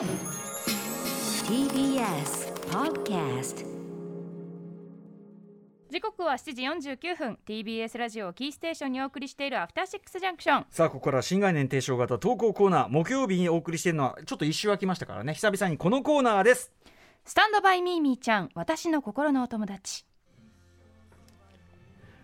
TBS Podcast 時刻は7時49分。TBS ラジオをキーステーションにお送りしているアフターシックスジャンクションさあここから新概念提唱型投稿コーナー木曜日にお送りしているのはちょっと一周空きましたからね。久々にこのコーナーです。スタンドバイミーミーちゃん私の心のお友達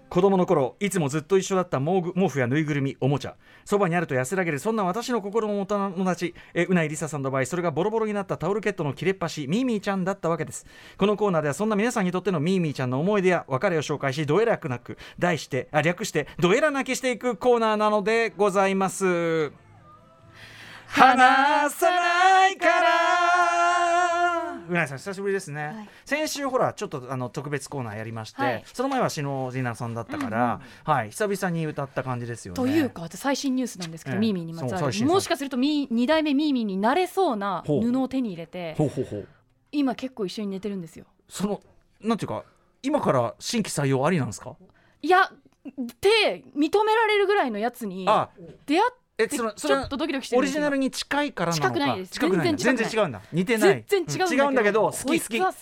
子供の頃いつもずっと一緒だった毛布やぬいぐるみおもちゃ。そばにあると安らげるそんな私の心のお友達えうないりささんの場合それがボロボロになったタオルケットの切れっ端ミーミーちゃんだったわけです。このコーナーではそんな皆さんにとってのミーミーちゃんの思い出や別れを紹介しどえらくなく題してあ略してどえら泣きしていくコーナーなのでございます。話さないから。うなぎさん久しぶりですね、はい。先週ほらちょっとあの特別コーナーやりまして、はい。その前は篠地奈さんだったから、はい。久々に歌った感じですよね。というか最新ニュースなんですけど、ええ。ミーミーにまつわる。もしかするとミー2代目ミーミーになれそうな布を手に入れて今結構一緒に寝てるんですよ。そのなんていうか今から新規採用ありなんですか？いやって認められるぐらいのやつにあ。出会ってえそのそれはっとドキドキしてるオリジナルに近いからなのか近くないです。近くない全然違うんだ。似てない。全然違うんだけど,、好き好き。好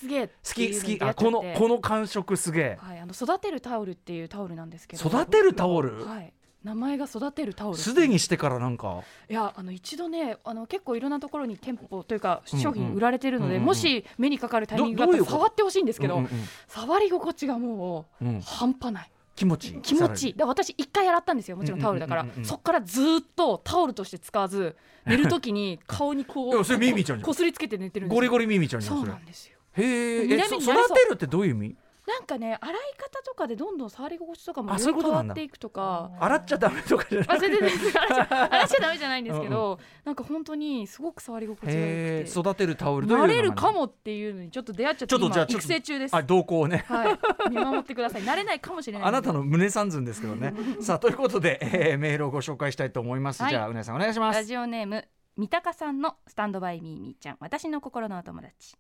き好き。ああこのこの感触すげえ。はい、あの育てるタオルっていうタオルなんですけど。育てるタオル？はい。名前が育てるタオルすでにしてからなんか。いやあの一度ねあの結構いろんなところに店舗というか商品売られてるので、もし目にかかるタイミングがあったら触ってほしいんですけど、触り心地がもう半端ない気持ちいい気持ち。だ私一回洗ったんですよもちろんタオルだから、うんうん。うんうんうんそっからずーっとタオルとして使わず寝るときに顔にこいうやそれミーミーちゃんじゃん。こすりつけて寝てるんですよ。ゴリゴリミミちゃんじゃんそうなんですよ。へえ育てるってどういう意味？なんかね洗い方とかでどんどん触り心地とかも変わっていくとか。洗っちゃダメとかじゃなあくて洗っちゃダメじゃないんですけど、なんか本当にすごく触り心地が良くて。育てるタオルどういうなの。がれるかもっていうのにちょっと出会っちゃってちょっとじゃあ今育成中です。あ動向をね。はい。見守ってください。なれないかもしれないあなたの胸三寸ですけどね。さあということで、えーメールをご紹介したいと思います、はい。じゃあうなぎさんお願いします。ラジオネーム三鷹さんのスタンドバイミーミーちゃん。私の心のお友達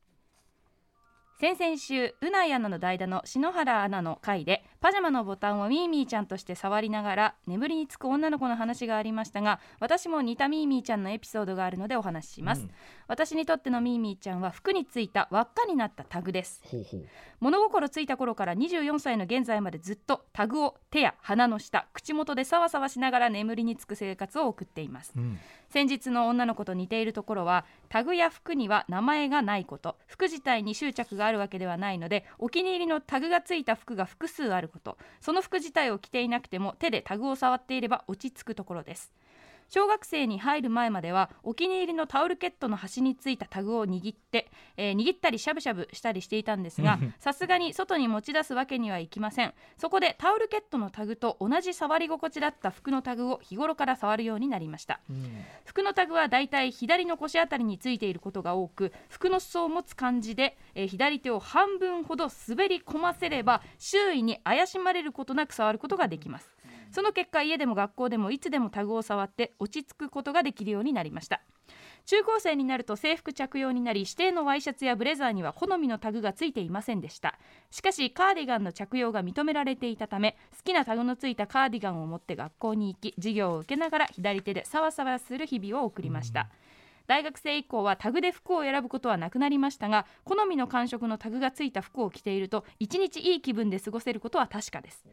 先々週うなやなの代打の篠原アナの回でパジャマのボタンをミーミーちゃんとして触りながら眠りにつく女の子の話がありましたが私も似たミーミーちゃんのエピソードがあるのでお話しします、うん。私にとってのミーミーちゃんは服についた輪っかになったタグです。物心ついた頃から24歳の現在までずっとタグを手や鼻の下口元でさわさわしながら眠りにつく生活を送っています。うん。先日の女の子と似ているところはタグや服には名前がないこと服自体に執着があるわけではないのでお気に入りのタグがついた服が複数あること。その服自体を着ていなくても手でタグを触っていれば落ち着くところです。小学生に入る前まではお気に入りのタオルケットの端についたタグを握って、えー握ったりしゃぶしゃぶしたりしていたんですが さすがに外に持ち出すわけにはいきません。そこでタオルケットのタグと同じ触り心地だった服のタグを日頃から触るようになりました。服のタグはだいたい左の腰あたりについていることが多く服の裾を持つ感じで、えー左手を半分ほど滑り込ませれば周囲に怪しまれることなく触ることができますその結果家でも学校でもいつでもタグを触って落ち着くことができるようになりました。中高生になると制服着用になり指定のワイシャツやブレザーには好みのタグがついていませんでした。しかしカーディガンの着用が認められていたため好きなタグのついたカーディガンを持って学校に行き授業を受けながら左手でサワサワする日々を送りました、大学生以降はタグで服を選ぶことはなくなりましたが好みの感触のタグがついた服を着ていると一日いい気分で過ごせることは確かです。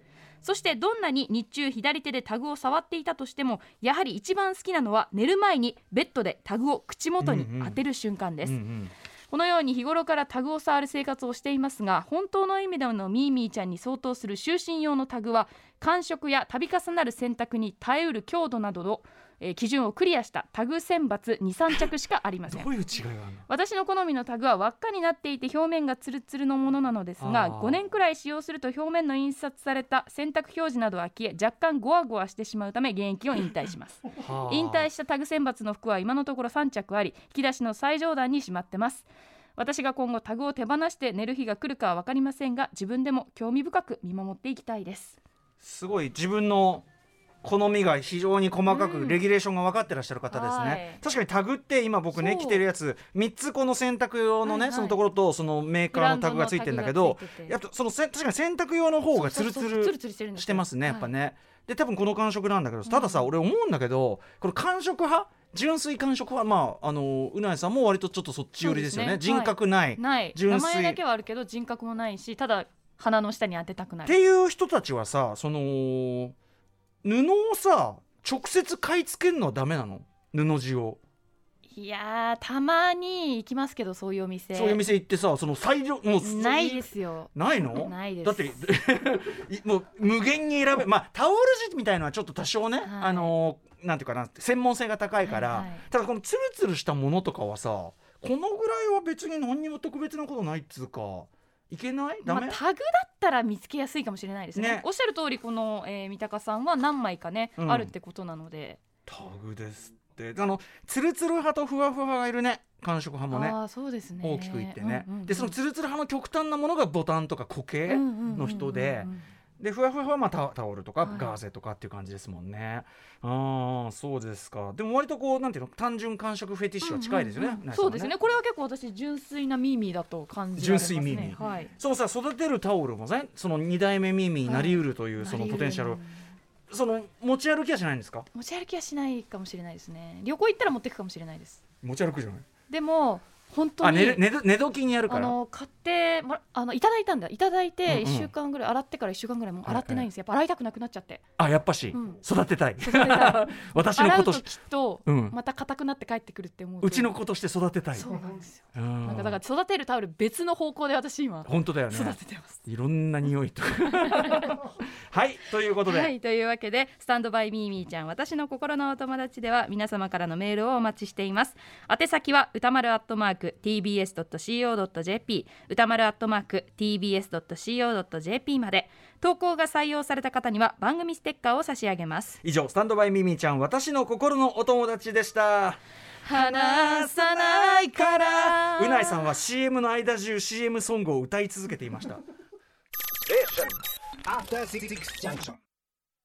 そしてどんなに日中左手でタグを触っていたとしてもやはり一番好きなのは寝る前にベッドでタグを口元に当てる瞬間です、うんうんこのように日頃からタグを触る生活をしていますが本当の意味でのミーミーちゃんに相当する就寝用のタグは感触や度重なる選択に耐えうる強度などの、えー基準をクリアしたタグ選抜23着しかありません。どういう違いがあるの？私の好みのタグは輪っかになっていて表面がツルツルのものなのですがあー。5年くらい使用すると表面の印刷された選択表示などは消え若干ゴワゴワしてしまうため現役を引退します。はあ。引退したタグ選抜の服は今のところ3着あり引き出しの最上段にしまってます。私が今後タグを手放して寝る日が来るかは分かりませんが自分でも興味深く見守っていきたいです。すごい。自分の好みが非常に細かうん。くレギュレーションが分かってらっしゃる方ですね、はい。確かにタグって今僕ね着てるやつ3つこの洗濯用のね、はいはい。そのところとそのメーカーのタグがついてるんだけどやっぱそのせ確かに洗濯用の方がツルツルしてますねやっぱはいね、で多分この感触なんだけどたださ、俺思うんだけどこの感触派純粋感触はまああのうなえさんも割とちょっとそっち寄りですよね。ね。人格ない、ない。純粋。名前だけはあるけど人格もないしただ鼻の下に当てたくなるっていう人たちはさその布をさ直接買い付けるのはダメなの？布地を、いやーたまに行きますけどそういうお店。そういう店行ってさその最良もうないですよ。ないの？ないです。だって いもう無限に選べまあタオル地みたいのはちょっと多少ね、はい。あのなんていうかな専門性が高いから、はいはい。ただこのツルツルしたものとかはさこのぐらいは別に何にも特別なことないっつうかいけない？ダメ、まあ、タグだったら見つけやすいかもしれないですね。ね。おっしゃる通りこの、えー三鷹さんは何枚かね、うん。あるってことなので。タグですって。あのツルツル派とふわふわ派がいるね。感触派もね。ああそうですね。大きく言ってね、うんうんうんでそのツルツル派の極端なものがボタンとか固形、の人ででふわふわはまあタタオルとかはいガーゼとかっていう感じですもんね。ああそうですか。でも割とこうなんていうの単純感触フェティッシュは近いですよね。うんうんうんナイさんはそうですねこれは結構私純粋なミーミーだと感じられますね純粋ミーミーはいそのさ育てるタオルもねその二代目ミーミーになりうるというそのポテンシャル、その持ち歩きはしないんですか？持ち歩きはしないかもしれないですね旅行行ったら持っていくかもしれないです持ち歩くじゃない。でも本当あに寝る寝る寝時にやるから。あの買ってもらあのいただいたんだ。いただいうんてうん。1週間ぐらい洗ってから1週間ぐらいもう洗ってないんですよ。やっぱ洗いたくなくなっちゃって。あやっぱし、うん。育てたい。私のことときっとうん。また硬くなって帰ってくるって思う。とうちの子として育てたい。そうなんですよ。うん。なんかだから育てるタオル別の方向で私今本当だよね。育ててます。いろんな匂いと。はいということで、はいというわけでスタンドバイミーミーちゃん私の心のお友達では皆様からのメールをお待ちしています。宛先は歌丸アットマーク tbs.co.jp 歌丸アットマーク tbs.co.jp まで。投稿が採用された方には番組ステッカーを差し上げます。以上スタンドバイミミちゃん私の心のお友達でした。話さないから。うないさんは CM の間中 CM ソングを歌い続けていました。After Six Junction.